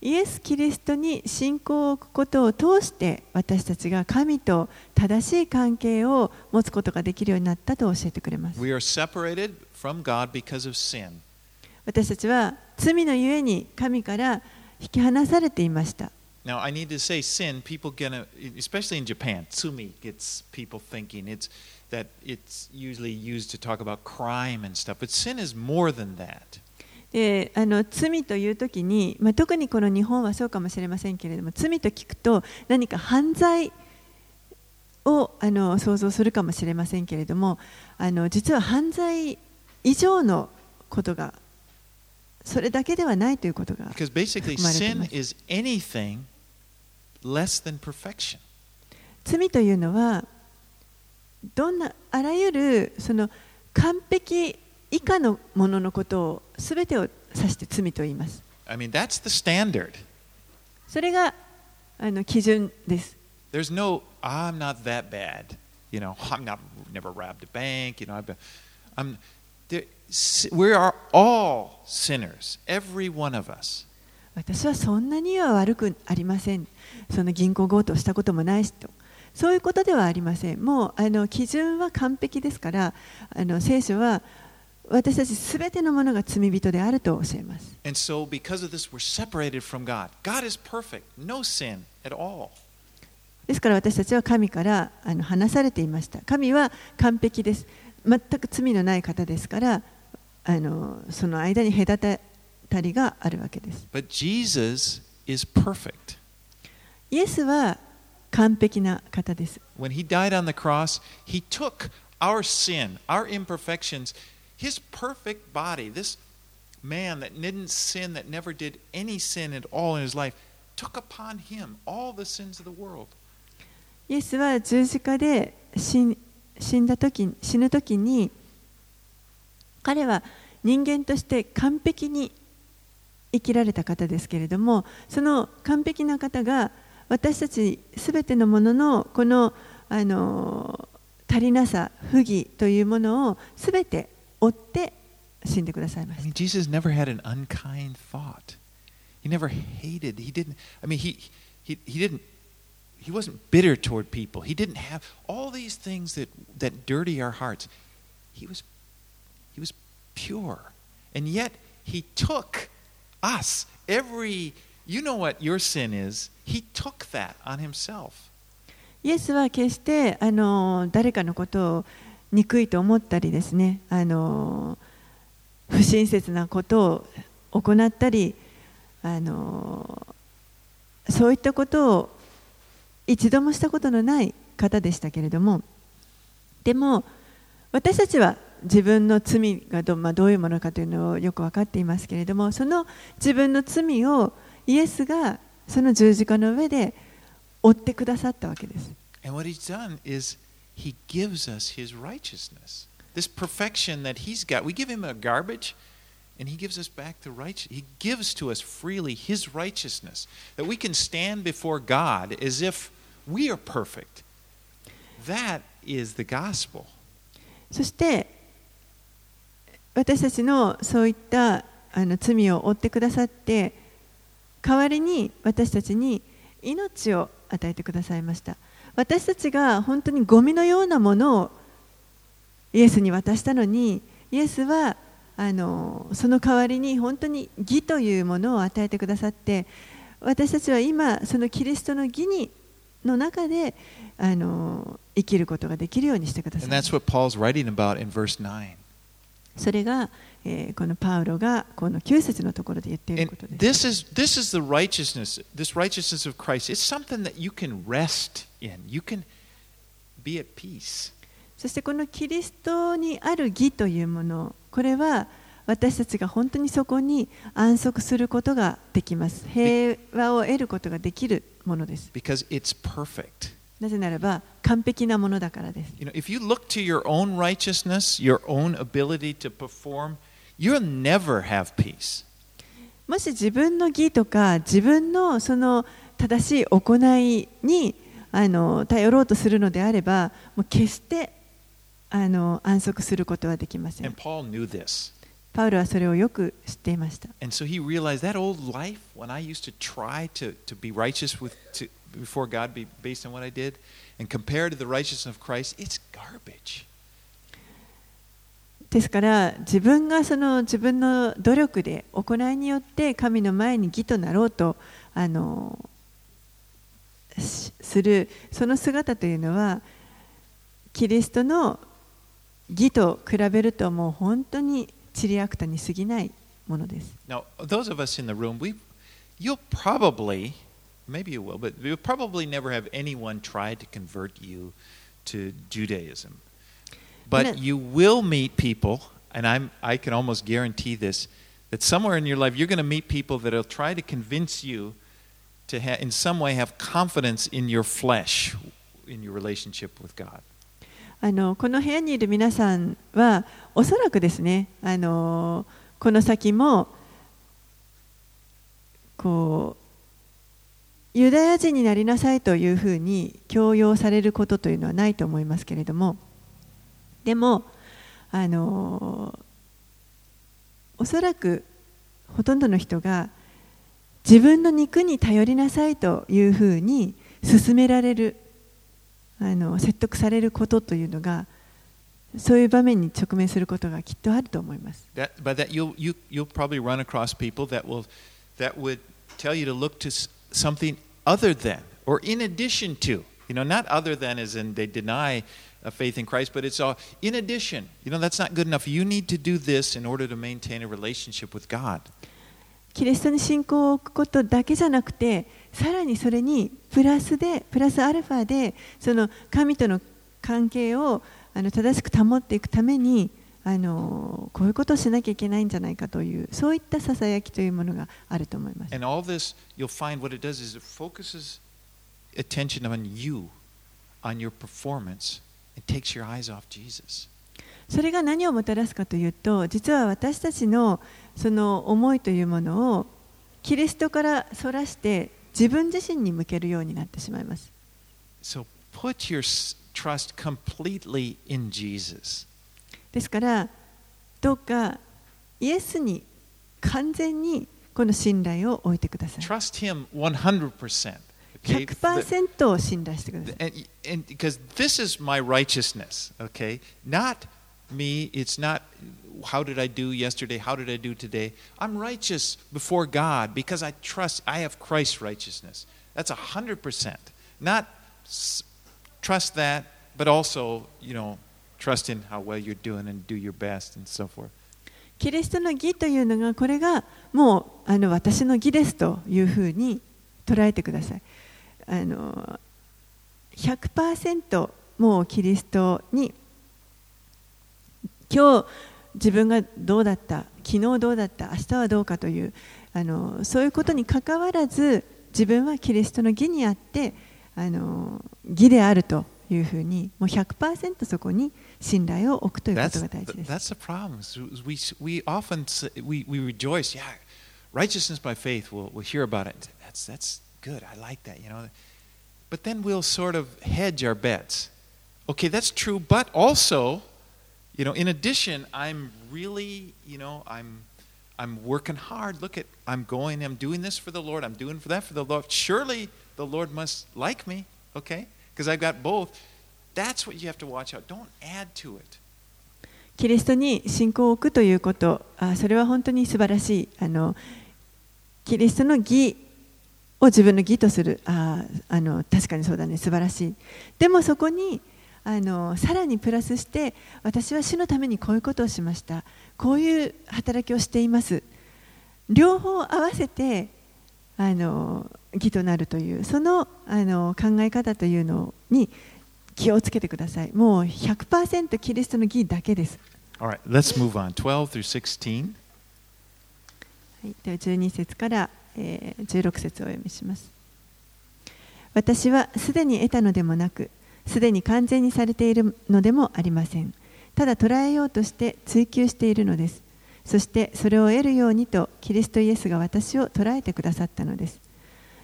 S1: イエス・キリストに信仰を置くことを通して私たちが神と正しい関係を持つことができるようになったと教えてくれます
S2: We are separated from God because of sin.
S1: 私たちは罪のゆえに神から引き離されていました
S2: Now, I need to say sin, people get, a, especially in Japan, tsumi gets people thinking it's that it's usually used to talk about crime and stuff, but sin is more than that.
S1: であの罪という時に、まあ、特にこの日本はそうかもしれませんけれども罪と聞くと何か犯罪をあの想像するかもしれませんけれどもあの実は犯罪以上のことがそれだけではないということが含まれています.罪というのはどんなあらゆるその完璧以下のもののことを全てを指して罪と言います
S2: I mean, that's the standard.
S1: それがあの基準です
S2: There's no, I'm not that bad. You know, I'm not, never robbed a bank. You know, I've been, I'm, there, we are all sinners, every one of us.
S1: 私はそんなには悪くありませんその銀行強盗したこともないしとそういうことではありませんもうあの基準は完璧ですからあの聖書は私たちすべてのものが罪人であると教えます
S2: And so, because of this, we're separated from God. God is perfect, no sin at all.
S1: ですから私たちは神からあの話されていました。神は完璧です。全く罪のない方ですから、あのその間に隔たりがあるわけです。
S2: But Jesus is perfect.
S1: イエスは完璧な方です。
S2: When he died on the cross, he took our sin, our imperfections, his perfect body, this man that didn't sin, that never did any sin at all in his life, took upon him all the sins of the world.
S1: イエスは十字架で死ん死んだ時死ぬ時に彼は人間として完璧に生きられた方ですけれどもその完璧な方が私たちすべてのもののこのあの足りなさ不義というものをすべて追って死んでくださいま
S2: I
S1: し
S2: mean,
S1: た
S2: Jesus never had an unkind thought. He never hated. He didn't. I mean, he he he didn't. He wasn't bitter toward people. He didn't have all these things that that dirty our hearts. He was he was pure, and yet he took us every. You know what your sin is. He took that on himself.
S1: イエスは決してあの誰かのことを 憎いと思ったりですねあの不親切なことを行ったりあのそういったことを一度もしたことのない方でしたけれどもでも私たちは自分の罪がど,、まあ、どういうものかというのをよく分かっていますけれどもその自分の罪をイエスがその十字架の上で追ってくださったわけです。
S2: And what he's done is he gives us his righteousness. This perfection that he's got. We give him a garbage and he gives us back the right he gives to us freely his righteousness that we can stand before God as if we are perfect. That is the gospel.
S1: そして私たちのそういったあの罪を負ってくださって代わりに私たちに命を与えてくださいました 私たちが本当にゴミのようなものをイエスに渡したのにイエスはあのその代わりに本当に義というものを与えてくださって私たちは今そのキリストの義にの中であの生きることができるようにしてください
S2: And that's what Paul's writing about in verse 9.
S1: それが、えーこのパウロがこの9節のところで言っていることです。
S2: this is this is the righteousness, this righteousness of Christ. It's something that you can rest in. You can be at peace.
S1: そしてこのキリストにある義というもの、これは私たちが本当にそこに安息することができます。平和を得ることができるものです。
S2: because it's perfect.
S1: なぜならば完璧なものだからです。
S2: You know, if you look to your own righteousness, your own ability to perform, you'll never have peace.
S1: もし自分の義とか自分のその正しい行いにあの頼ろうとするのであれば、もう決してあの安息することはできません。パウルはそれをよく知っていました。ですから、自分がその自分の努力で行いによって神の前に義となろうと。あのするその姿というのはキリストの義と比べるともう本当にチリアクタに過ぎないものです。
S2: Now, those of us in the room, we, you'll probably, maybe you will, but you'll probably never have anyone try to convert you to Judaism. But you will meet people, and I'm, I can almost guarantee this, that somewhere in your life you're going to meet people that will try to convince you to, ha- in some way, have confidence in your flesh, in your relationship with God.
S1: あのこの部屋にいる皆さんはおそらくですねあのこの先もこうユダヤ人になりなさいというふうに強要されることというのはないと思いますけれどもでもあのおそらくほとんどの人が自分の肉に頼りなさいというふうに勧められるあの説得されることというのがそういう場面に直面することがきっとあると思います。
S2: That, by that, you'll, you, you'll probably run across people that, will, that would tell you to look to something other than or in addition to You know, not other than as in they deny uh, faith in Christ, but it's all in addition. You know, that's not good enough. You need to do this in order to maintain a relationship with God.
S1: キリストに信仰を置くことだけじゃなくてさらにそれにプラスでプラスアルファでその神との関係をあの正しく保っていくためにあのこういうことをしなきゃいけないんじゃないかというそういったささやきというものがあると思います。
S2: And all this, you'll find what it does is it focuses attention on you, on your performance, and takes your eyes off Jesus.
S1: それが何をもたらすかというと実は私たちのその思いというものをキリストからそらして自分自身に向けるようになってしまいます。
S2: So put your trust completely in Jesus.
S1: ですからどうかイエスに完全にこの信頼を置いてください。
S2: Trust Him 100%. Okay?
S1: 100%を信頼してください。
S2: And, and because this is my righteousness, okay? Not me, it's not how did I do yesterday, how did I do today. I'm righteous before God because I trust I have Christ's righteousness. That's 100%. Not s- trust that, but also, you know, trust in how well you're doing and do your best and so forth.
S1: キリストの義というのがこれがもうあの私の義ですというふうに捉えてください。あの100%もうキリストに 今日自分がどうだった昨日どうだった明日はどうかというあのそういうことにかかわらず自分はキリストの義にあってあの義であるというふうにもう100%そこに信頼を置くということが大事です。
S2: that's the problem. We, we often we, we rejoice, yeah, righteousness by faith, we'll, we'll hear about it. That's, that's good. I like that, you know. But then we'll sort of hedge our bets. Okay, that's true, but also, you know, in addition, I'm really, you know, I'm I'm working hard. Look at I'm going, I'm doing this for the Lord, I'm doing for that for the Lord. Surely the Lord must like me, okay? Because I've got both. That's what you have to watch out. Don't add to it.
S1: キリストに信仰を置くということあそれは本当に素晴らしいあのキリストの義を自分の義とするああの確かにそうだね素晴らしいでもそこにあのさらにプラスして私は主のためにこういうことをしましたこういう働きをしています両方合わせてあの義となるというそのあの考え方というのに気をつけてください。もう100%キリストの義だけです。
S2: All right, let's move on. 12 through 16.
S1: はい、では12節から、えー16節をお読みします。私はすでに得たのでもなく、すでに完全にされているのでもありません。ただ捉えようとして追求しているのです。そしてそれを得るようにとキリストイエスが私を捉えてくださったのです。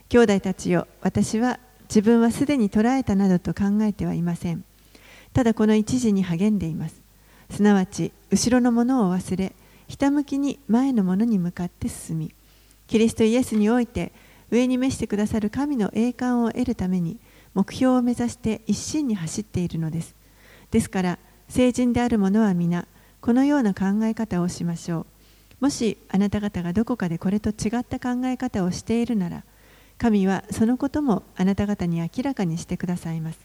S1: 兄弟たちよ、私は自分はすでに捉えたなどと考えてはいません。ただこの一時に励んでいます。すなわち、後ろのものを忘れ、ひたむきに前のものに向かって進み、キリストイエスにおいて上に召してくださる神の栄冠を得るために目標を目指して一心に走っているのです。ですから、成人である者は皆、このような考え方をしましょう。もしあなた方がどこかでこれと違った考え方をしているなら、神はそのこともあなた方に明らかにしてくださいます。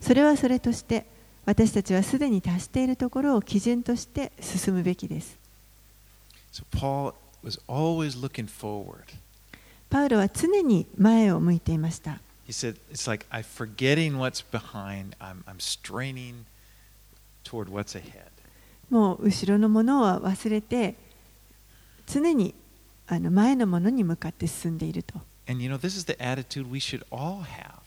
S1: それはそれとして、私たちはすでに達しているところを基準として進むべきです。
S2: So Paul was always looking forward.
S1: パウロは常に前を向いていました。
S2: He said, It's like I'm forgetting what's behind, I'm, I'm straining toward what's ahead.
S1: もう後ろのものは忘れて、常にあの前のものに向かって進んでいると。
S2: And you know, this is the attitude we should all have.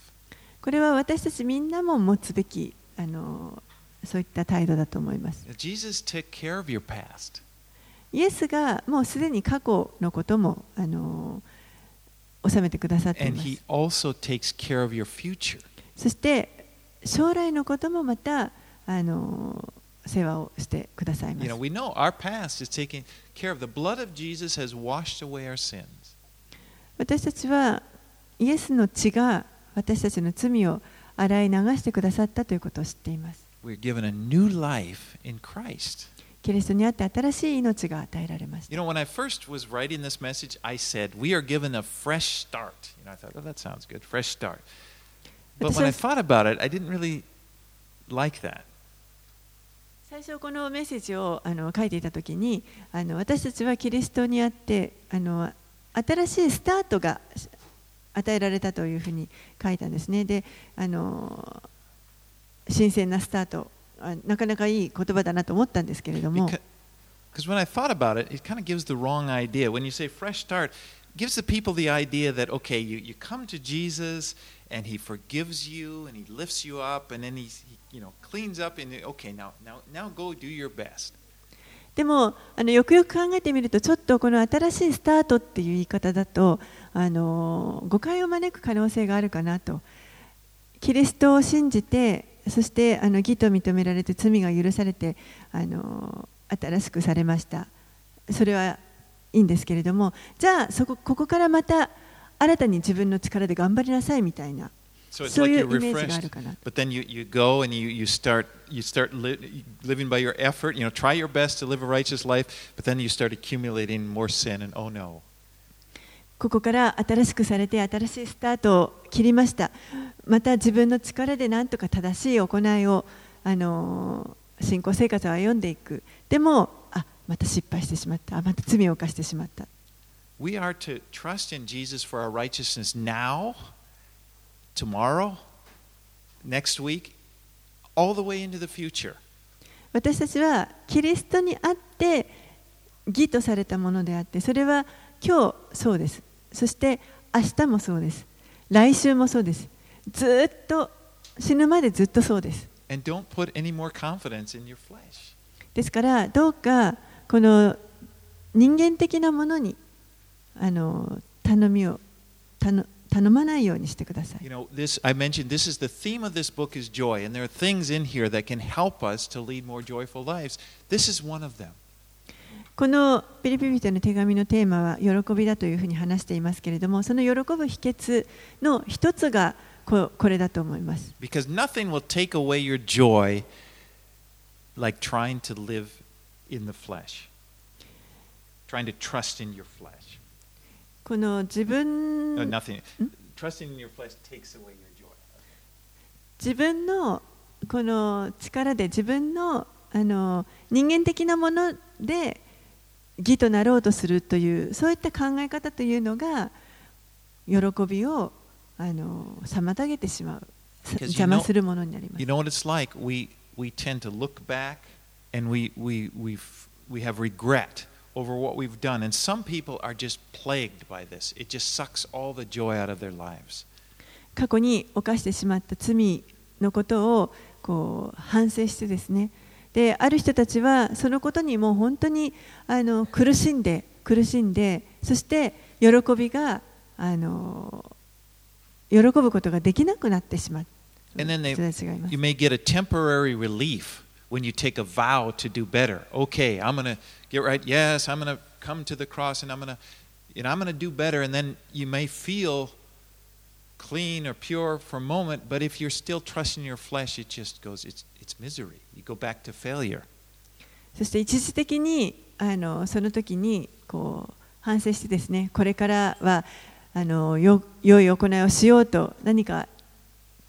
S1: これは私たちみんなも持つべきあのそういった態度だと思います。
S2: Jesus took care of your past.
S1: イエスがもうすでに過去のこともあの収めてくださって。そして将来のこともまたあの世話をしてくださいま
S2: した。
S1: 私たちはイエスの血が私たちの罪を洗い流してくださったということを知っています。キリストにあって新しい命が与えられまし
S2: You
S1: た。
S2: know, when I first was writing this message, I said, We are given a fresh start. You know, I thought, Oh, that sounds good. Fresh start. But when I thought about it, I didn't really like that.
S1: 最初このメッセージをあの書いていた時にあの私たちはキリストにあってあの新しいスタートが与えられたというふうに書いたんですね。であの新鮮なスタートあなかなかいい言葉だなと思ったんですけれども
S2: Because when I thought about it, it kind of gives the wrong idea. When you say fresh start, gives the people the idea that, okay, you, you come to Jesus and he forgives you and he lifts you up and then he, he you know, cleans up and, okay, now, now, now go do your best.
S1: でもあのよくよく考えてみるとちょっとこの新しいスタートっていう言い方だとあの誤解を招く可能性があるかなとキリストを信じてそしてあの義と認められて罪が許されてあの新しくされましたそれはいいんですけれどもじゃあそこここからまた新たに自分の力で頑張りなさいみたいな
S2: So
S1: そういうイメージがあるかな
S2: but then you, you go and you, you start, you start li- living by your effort. You know, try your best to live a righteous life, but then you start accumulating more sin and oh no.
S1: ここから新しくされて新しいスタートを切りました。また自分の力で何とか正しい行いをあの信仰生活を歩んでいく。でもあまた失敗してしまった。あまた罪を犯してしまった。
S2: We are to trust in Jesus for our righteousness now, tomorrow, next week, all the way into the future.
S1: 私たちはキリストにあって義とされたものであってそれは今日そうですそして明日もそうです来週もそうですずっと死ぬまでずっとそうです.ですからどうかこの人間的なものにあの頼みを頼頼まないようにしてください
S2: You。know, this I mentioned this is the theme of this book is joy, and there are things in here that can help us to lead more joyful lives. This is one of them.
S1: このピリピリ人の手紙のテーマは喜びだというふうに話していますけれどもその喜ぶ秘訣の一つがここれだと思います。
S2: Because nothing will take away your joy like trying to live in the flesh, trying to trust in your flesh.
S1: この自分
S2: No, nothing. Trusting in your flesh takes away your joy.
S1: 自分のこの力で自分のあの人間的なもので義となろうとするというそういった考え方というのが喜びをあの妨げてしまう邪魔するものになります
S2: You。know what it's like? We, we tend to look back and we, we, we, we have regret over what we've done. And some people are just plagued by this. It just sucks all the joy out of their lives.
S1: 過去に犯してしまった罪のことをこう反省してですねである人たちはそのことにもう本当にあの苦しんで苦しんでそして喜びがあの喜ぶことができなくなってしまう
S2: And then they, you may get a temporary relief when you take a vow to do better. Okay, I'm going to get right. Yes, I'm going to come to the cross and I'm going to you know, I'm going to do better and then you may feel clean or pure for a moment, but if you're still trusting your flesh, it just goes it's it's misery. You go back to failure.
S1: そして一時的にあのその時にこう反省してですねこれからはあのよ良い行いをしようと何か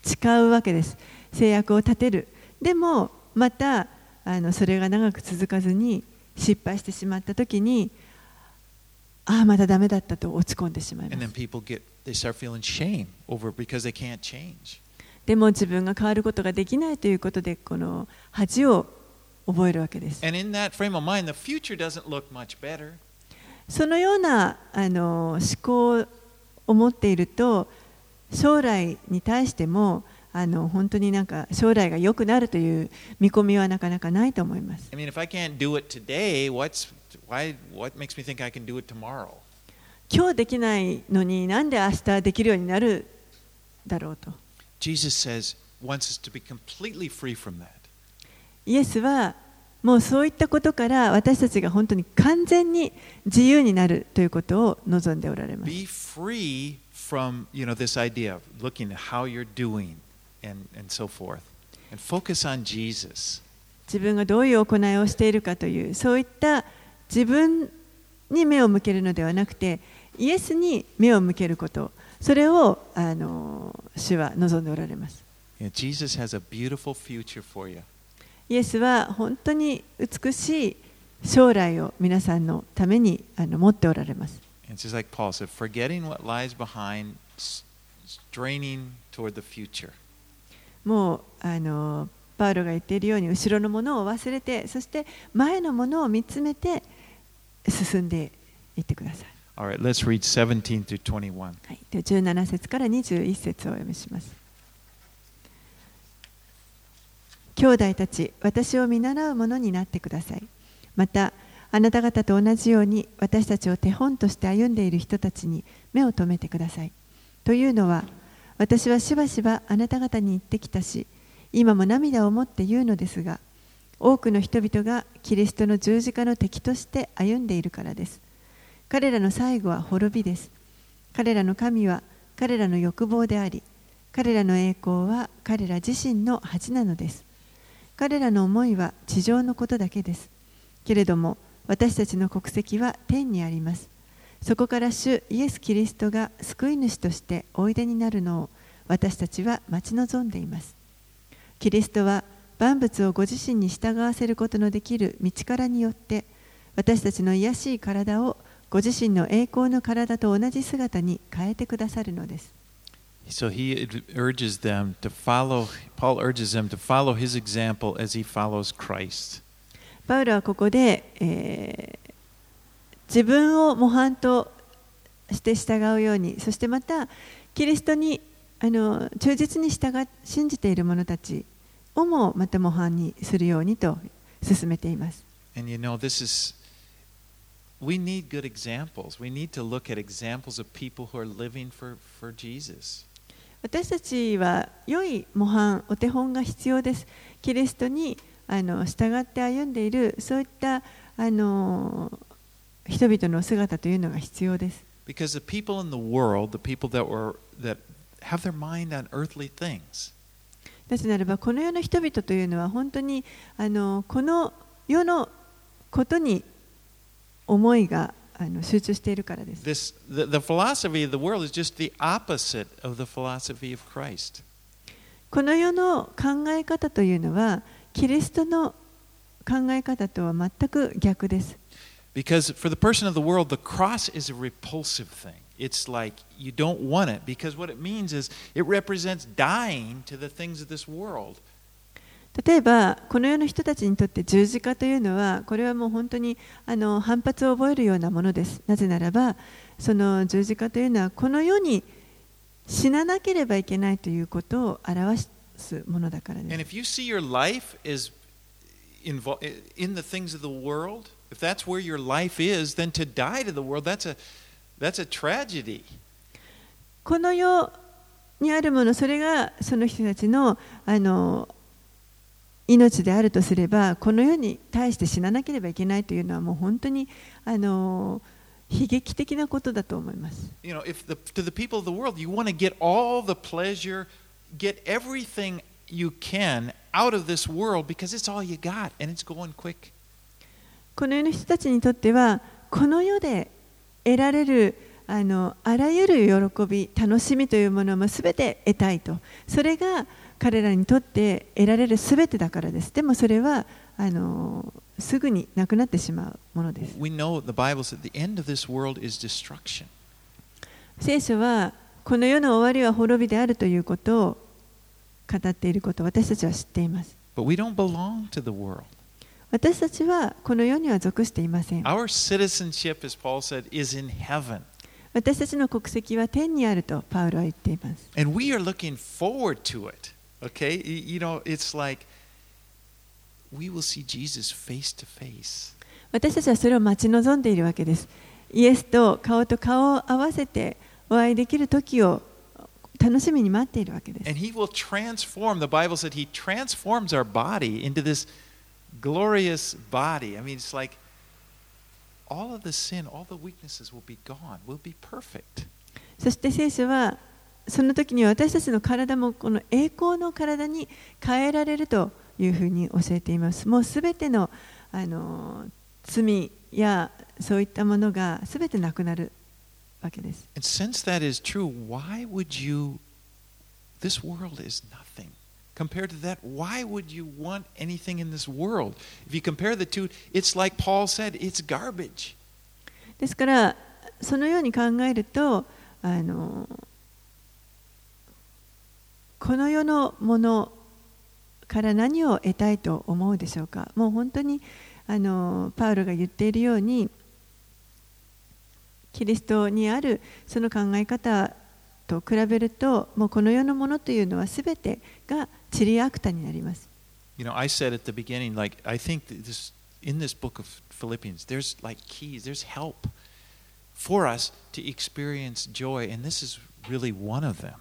S1: 誓うわけです制約を立てるでもまたあのそれが長く続かずに失敗してしまった時にああ、まだダメだったと落ち込んでしまいます。でも自分が変わることができないということで、この恥を覚えるわけです。そのようなあの思考を持っていると、将来に対しても、あの本当になんか将来が良くなるという見込みはなかなかないと思います。
S2: Why? What makes me think I can do it tomorrow?
S1: 今日できないのになんで明日できるようになるだろうと。
S2: Jesus says wants us to be completely free from that.
S1: イエスはもうそういったことから私たちが本当に完全に自由になるということを望んでおられます。
S2: Be free from you know this idea of looking at how you're doing and and so forth, and focus on Jesus.
S1: 自分がどういう行いをしているかというそういった自分に目を向けるのではなくてイエスに目を向けることそれをあの主は望んでおられます。
S2: Jesus has a beautiful future for you.
S1: イエスは本当に美しい将来を皆さんのためにあの持っておられます。
S2: It's just like Paul said, forgetting what lies behind, s- straining toward the future.
S1: もうあのパウロが言っているように後ろのものを忘れてそして前のものを見つめて進んでいってください。
S2: All right, let's read 17 through 21.
S1: はい、で17節から21節をお読みします。兄弟たち、私を見習う者になってください。また、あなた方と同じように私たちを手本として歩んでいる人たちに目を留めてください。というのは、私はしばしばあなた方に言ってきたし、今も涙を持って言うのですが、多くの人々がキリストの十字架の敵として歩んでいるからです。彼らの最後は滅びです。彼らの神は彼らの欲望であり、彼らの栄光は彼ら自身の恥なのです。彼らの思いは地上のことだけです。けれども、私たちの国籍は天にあります。そこから主イエス・キリストが救い主としておいでになるのを私たちは待ち望んでいます。キリストは万物をご自身に従わせることのできる道からによって私たちの癒しい体をご自身の栄光の体と同じ姿に変えてくださるのです。
S2: So he urges them to follow, Paul urges them to follow his example as he follows Christ.
S1: パウロはここで、えー自分を模範として従うように、そしてまたキリストにあの忠実に従っ信じている者たちをもまた模範にするようにと進めています。
S2: And you know, this is, we need good examples. We need to look at examples of people who are living for, for Jesus.
S1: 私たちは良い模範、お手本が必要です。キリストにあの従って歩んでいる、そういったあの人々の姿というのが必要です。
S2: Because the people in the world, the people that were that have their mind on earthly things,
S1: なぜならば、この世の人々というのは本当にあのこの世のことに思いがあの集中しているからです。
S2: this the, the philosophy of the world is just the opposite of the philosophy of Christ.
S1: この世の考え方というのは、キリストの考え方とは全く逆です。
S2: Because for the person of the world, the cross is a repulsive thing. It's like you don't want it because what it means is it represents dying to the things of this world.
S1: 例えばこの世の人たちにとって十字架というのはこれはもう本当にあの反発を覚えるようなものですなぜならばその十字架というのはこの世に死ななければいけないということを表すものだからで
S2: And
S1: す
S2: if you see your life is invol- in the things of the world, if that's where your life is, then to die to the world, that's a,
S1: この世にあるもの、それがその人たちの,あの命であるとすれば、この世に対して死ななければいけないというのは、もう本当にあの悲劇的なことだと思います。この世の人たちにとっては、この世で得られるあのあらゆる喜び楽しみというものも全て得たいとそれが彼らにとって得られる全てだからですでもそれはあのすぐになくなってしまうものです.聖書はこの世の終わりは滅びであるということを語っていることを私たちは知っています
S2: But we don't belong to the world.
S1: 私たちはこの世には属していません
S2: Our citizenship, as Paul said, is in heaven.
S1: 私たちの国籍は天にあるとパウロは言っています
S2: And we are looking forward to it. Okay? You know, it's like we will see Jesus face to face.
S1: 私たちはそれを待ち望んでいるわけです。イエスと顔と顔を合わせてお会いできる時を楽しみに待っているわけです。
S2: And he will transform, the Bible said he transforms our body into this glorious body. I mean, it's like all of the sin, all the weaknesses will be gone. We'll be perfect.
S1: そして聖書はその時には私たちの体もこの栄光の体に変えられるというふうに教えています。もうすべてのあの罪やそういったものがすべてなくなる わけです。
S2: And since that is true, why would you? This world is nothing. Compared to that, why would you want anything in this world? If you compare the two, it's like Paul said, it's garbage.
S1: ですからそのように考えるとあのこの世のものから何を得たいと思うでしょうかもう本当にあのパウロが言っているようにキリストにあるその考え方と比べるともうこの世のものというのは全てがチリアクタになります。
S2: You know, I said at the beginning, like, I think this, in this book of Philippians, there's like keys, there's help for us to experience joy, and this is really one of them.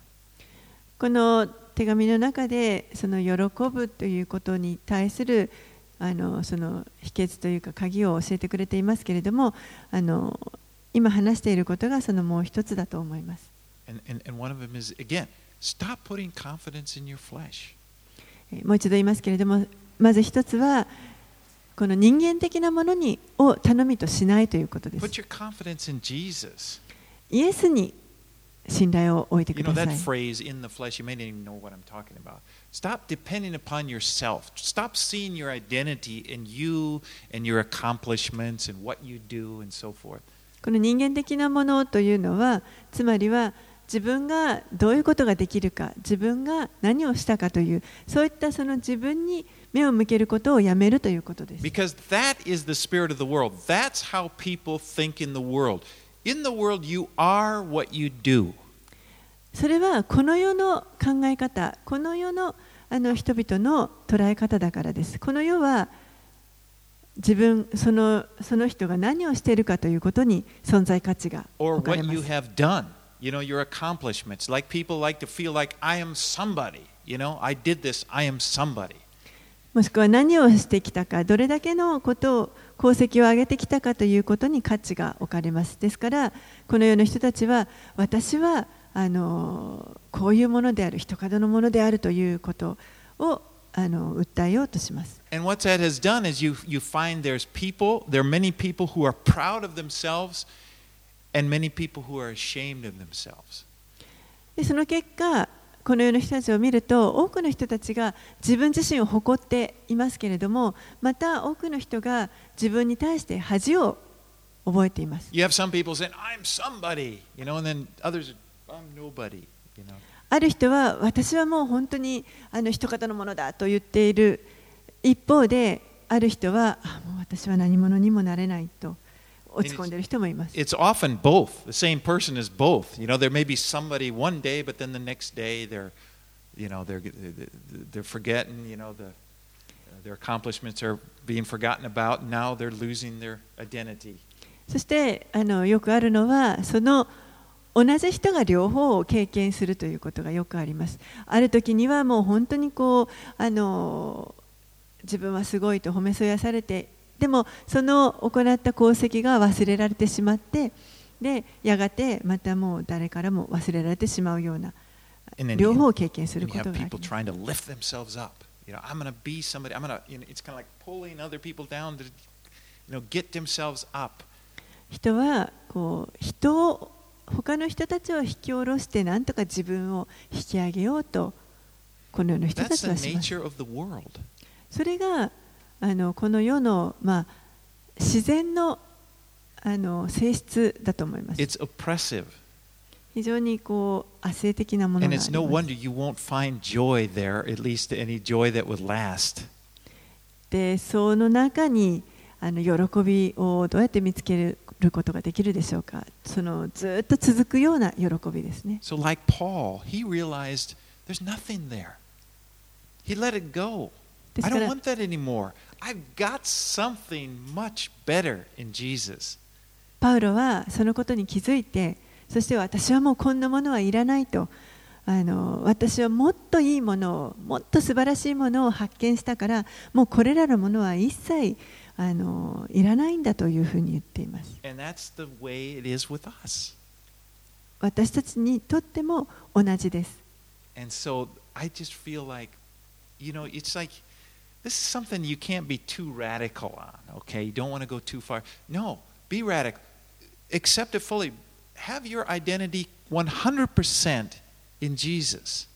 S1: この手紙の中でその喜ぶということに対するあのその秘訣というか鍵を教えてくれていますけれどもあの今話していることがそのもう一つだと思います。
S2: And, and, and one of them is, again, stop putting confidence in your flesh.
S1: えーもう一度言いますけれどもまず一つはこの人間的なものにを頼みとしないということです.イエスに信頼を置いて
S2: You
S1: く
S2: know
S1: ださ
S2: that
S1: い。
S2: phrase, in the flesh, you may not even know what I'm talking about. Stop depending upon yourself. Stop seeing your identity in you and your accomplishments and what you do and so forth.
S1: この人間的なものというのはつまりは自分がどういうことができるか自分が何をしたかというそういったその自分に目を向けることをやめるということです。
S2: Because that is the spirit of the world. That's how people think in the world. In the world, you are what you do.
S1: それはこの世の考え方この世のあの人々の捉え方だからです。この世は自分そのその人が何をしているかということに存在価値が置かれ
S2: what
S1: ま
S2: you
S1: す。
S2: have done. You know, your accomplishments. Like people like to feel like, I am somebody. You know, I did this, I am somebody.
S1: もしくは何をしてきたか、どれだけのことを、功績を上げてきたかということに価値が置かれます。ですから、この世の人たちは、私はあのこういうものである、人角のものであるということをあの訴えようとします。
S2: And what that has done is you, you find there's people, there are many people who are proud of themselves
S1: その結果、この世の人たちを見ると、多くの人たちが自分自身を誇っていますけれども、また多くの人が自分に対して恥を覚えています。ある人は、私はもう本当にあの人方のものだと言っている一方で、ある人は、もう私は何者にもなれないと。落ち込んでいる人もいます。
S2: It's often both. The same person is both. You know, there may be somebody one day, but then the next day they're, you know, they're they're forgetting. You know, the their accomplishments are being forgotten about. Now they're losing their identity.
S1: そしてあのよくあるのはその同じ人が両方を経験するということがよくあります。ある時にはもう本当にこうあの自分はすごいと褒めそやされてでもその行った功績が忘れられてしまってでやがてまたもう誰からも忘れられてしまうような両方を経験することがあります。
S2: You know, I'm going to be somebody. I'm going to. You know, it's kind of like pulling other people down to, you know, get themselves up.
S1: 人はこう人を他の人たちを引き下ろしてなんとか自分を引き上げようとこの世の人たちは.それがあのこの世の、まあ、自然の,あの性質だと思います。非常にこう、圧政的なものがす。で、その中にあの喜びをどうやって見つけることができるでしょうか。そのずっと続くような喜びですね。
S2: So like Paul, he realized there's nothing there. He let it go.
S1: ですから。パウロはそのことに気づいてそして私はもうこんなものはいらないとあの私はもっといいものをもっと素晴らしいものを発見したからもうこれらのものは一切あのいらないんだというふうに言っています。私たちにとっても同じです。
S2: This is something you can't be too radical on, okay? You don't want to go too far. No, be radical. Accept it fully. have your identity 100% in Jesus.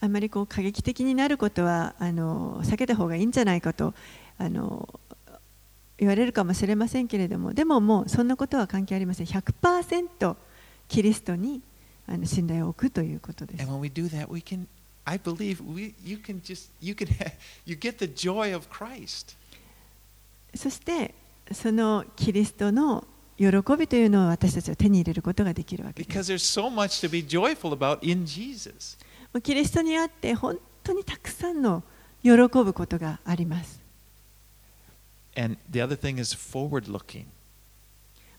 S1: あまりこう過激的になることはあの避けた方がいいんじゃないかとあの言われるかもしれませんけれどもでももうそんなことは関係ありません100%キリストにあの信頼を置くということです
S2: And when we do that, we can, I believe we, you can just you can have, you get the joy of Christ.
S1: そしてそのキリストの喜びというのを私たちは手に入れることができるわけです。キリストにあって本当にたくさんの喜ぶことがあります。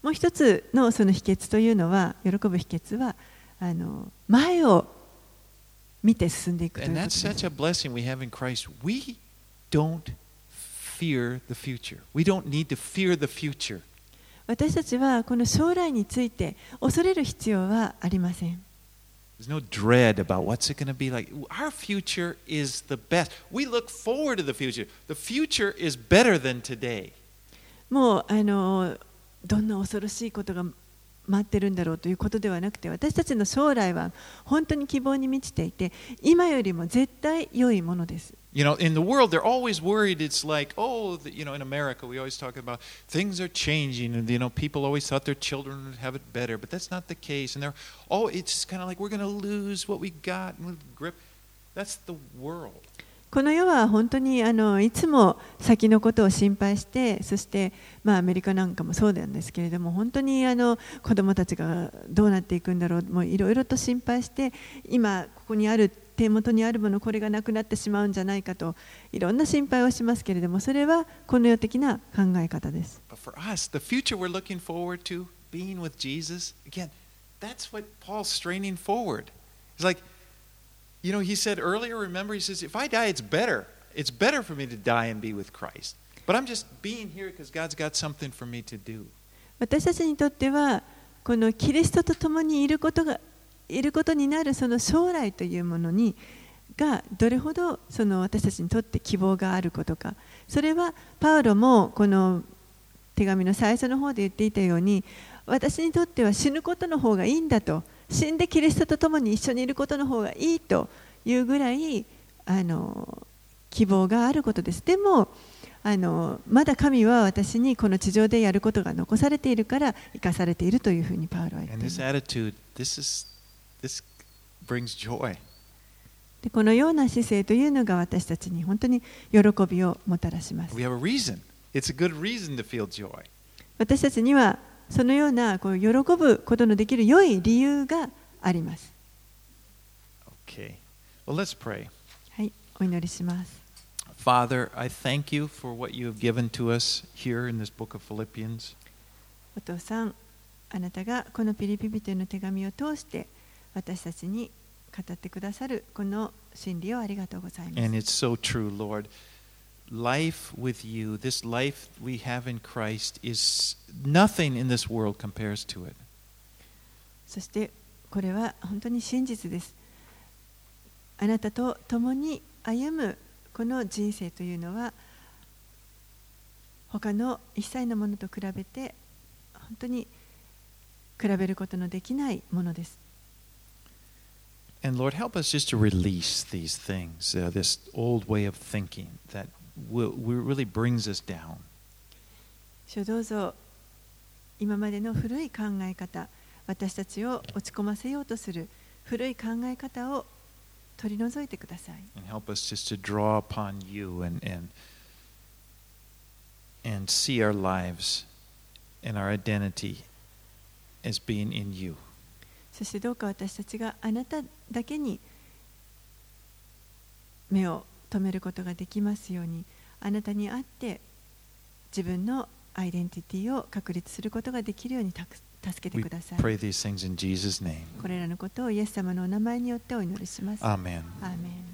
S1: もう一つのその秘訣というのは、喜ぶ秘訣は、あの前を見て進んでいくという
S2: And
S1: こと
S2: that's
S1: です
S2: such a blessing we have in Christ. We don't fear the future. We don't need to fear the future.
S1: 私たちはこの将来について恐れる必要はありません
S2: There's no dread about what's it going to be like. Our future is the best. We look forward to the future. The future is better than today.
S1: もうあのどんな恐ろしいことが 待ってるんだろうということではなくて私たちの将来は本当に希望に満ちていて今よりも絶対良いものです
S2: You know, in the world, they're always worried. It's like, oh, the, you know, in America, we always talk about things are changing, and you know, people always thought their children would have it better, but that's not the case. And they're, oh, it's kind of like we're going to lose what we got and grip. That's the world.
S1: この世は本当にあのいつも先のことを心配してそして、まあ、アメリカなんかもそうなんですけれども本当にあの子どもたちがどうなっていくんだろうもういろいろと心配して今ここにある手元にあるものこれがなくなってしまうんじゃないかといろんな心配をしますけれどもそれはこの世的な考え方です。
S2: It's like, you know, he said earlier, remember, he says, if I die, it's better. It's better for me to die and be with Christ. But I'm just being here because God's got something for me to do.
S1: 私たちにとってはこのキリストと共にいることがいることになるその将来というものにがどれほどその私たちにとって希望があることかそれはパウロもこの手紙の最初の方で言っていたように私にとっては死ぬことの方がいいんだと死んでキリストと共に一緒にいることの方がいいというぐらいあの希望があることです。でもあのまだ神は私にこの地上でやることが残されているから生かされているというふうにパウロは言っています。でこのような姿勢というのが私たちに本当に喜びをもたらします。私たちにはそのようなこう喜ぶことのできる良い理由があります。
S2: Okay. Well, let's pray.
S1: はい、お祈りします。
S2: Father, I thank you for what you have given to us here in this book of Philippians.
S1: お父さん、あなたがこのピリピ人への手紙を通して私たちに語ってくださるこの真理をありがとうございます
S2: And。it's so true, Lord. Life with you, this life we have in Christ, is nothing in this world compares to it.
S1: そしてこれは本当に真実です。あなたと共に歩むこの人生というのは他の一切のものと比べて本当に比べることのできないものです。
S2: And Lord, help us just to release these things, uh, this old way of thinking that will, will really brings us down.
S1: 主よどうぞ今までの古い考え方私たちを落ち込ませようとする古い考え方を取り除いてください
S2: And help us just to draw upon you and, and, and see our lives and our identity as being in you.
S1: そしてどうか私たちがあなただけに目を 留めることができますようにあなたにあって自分のアイデンティティを確立することができるように助けてください.これらのことをイエス様のお名前によってお祈りしますア.ーメン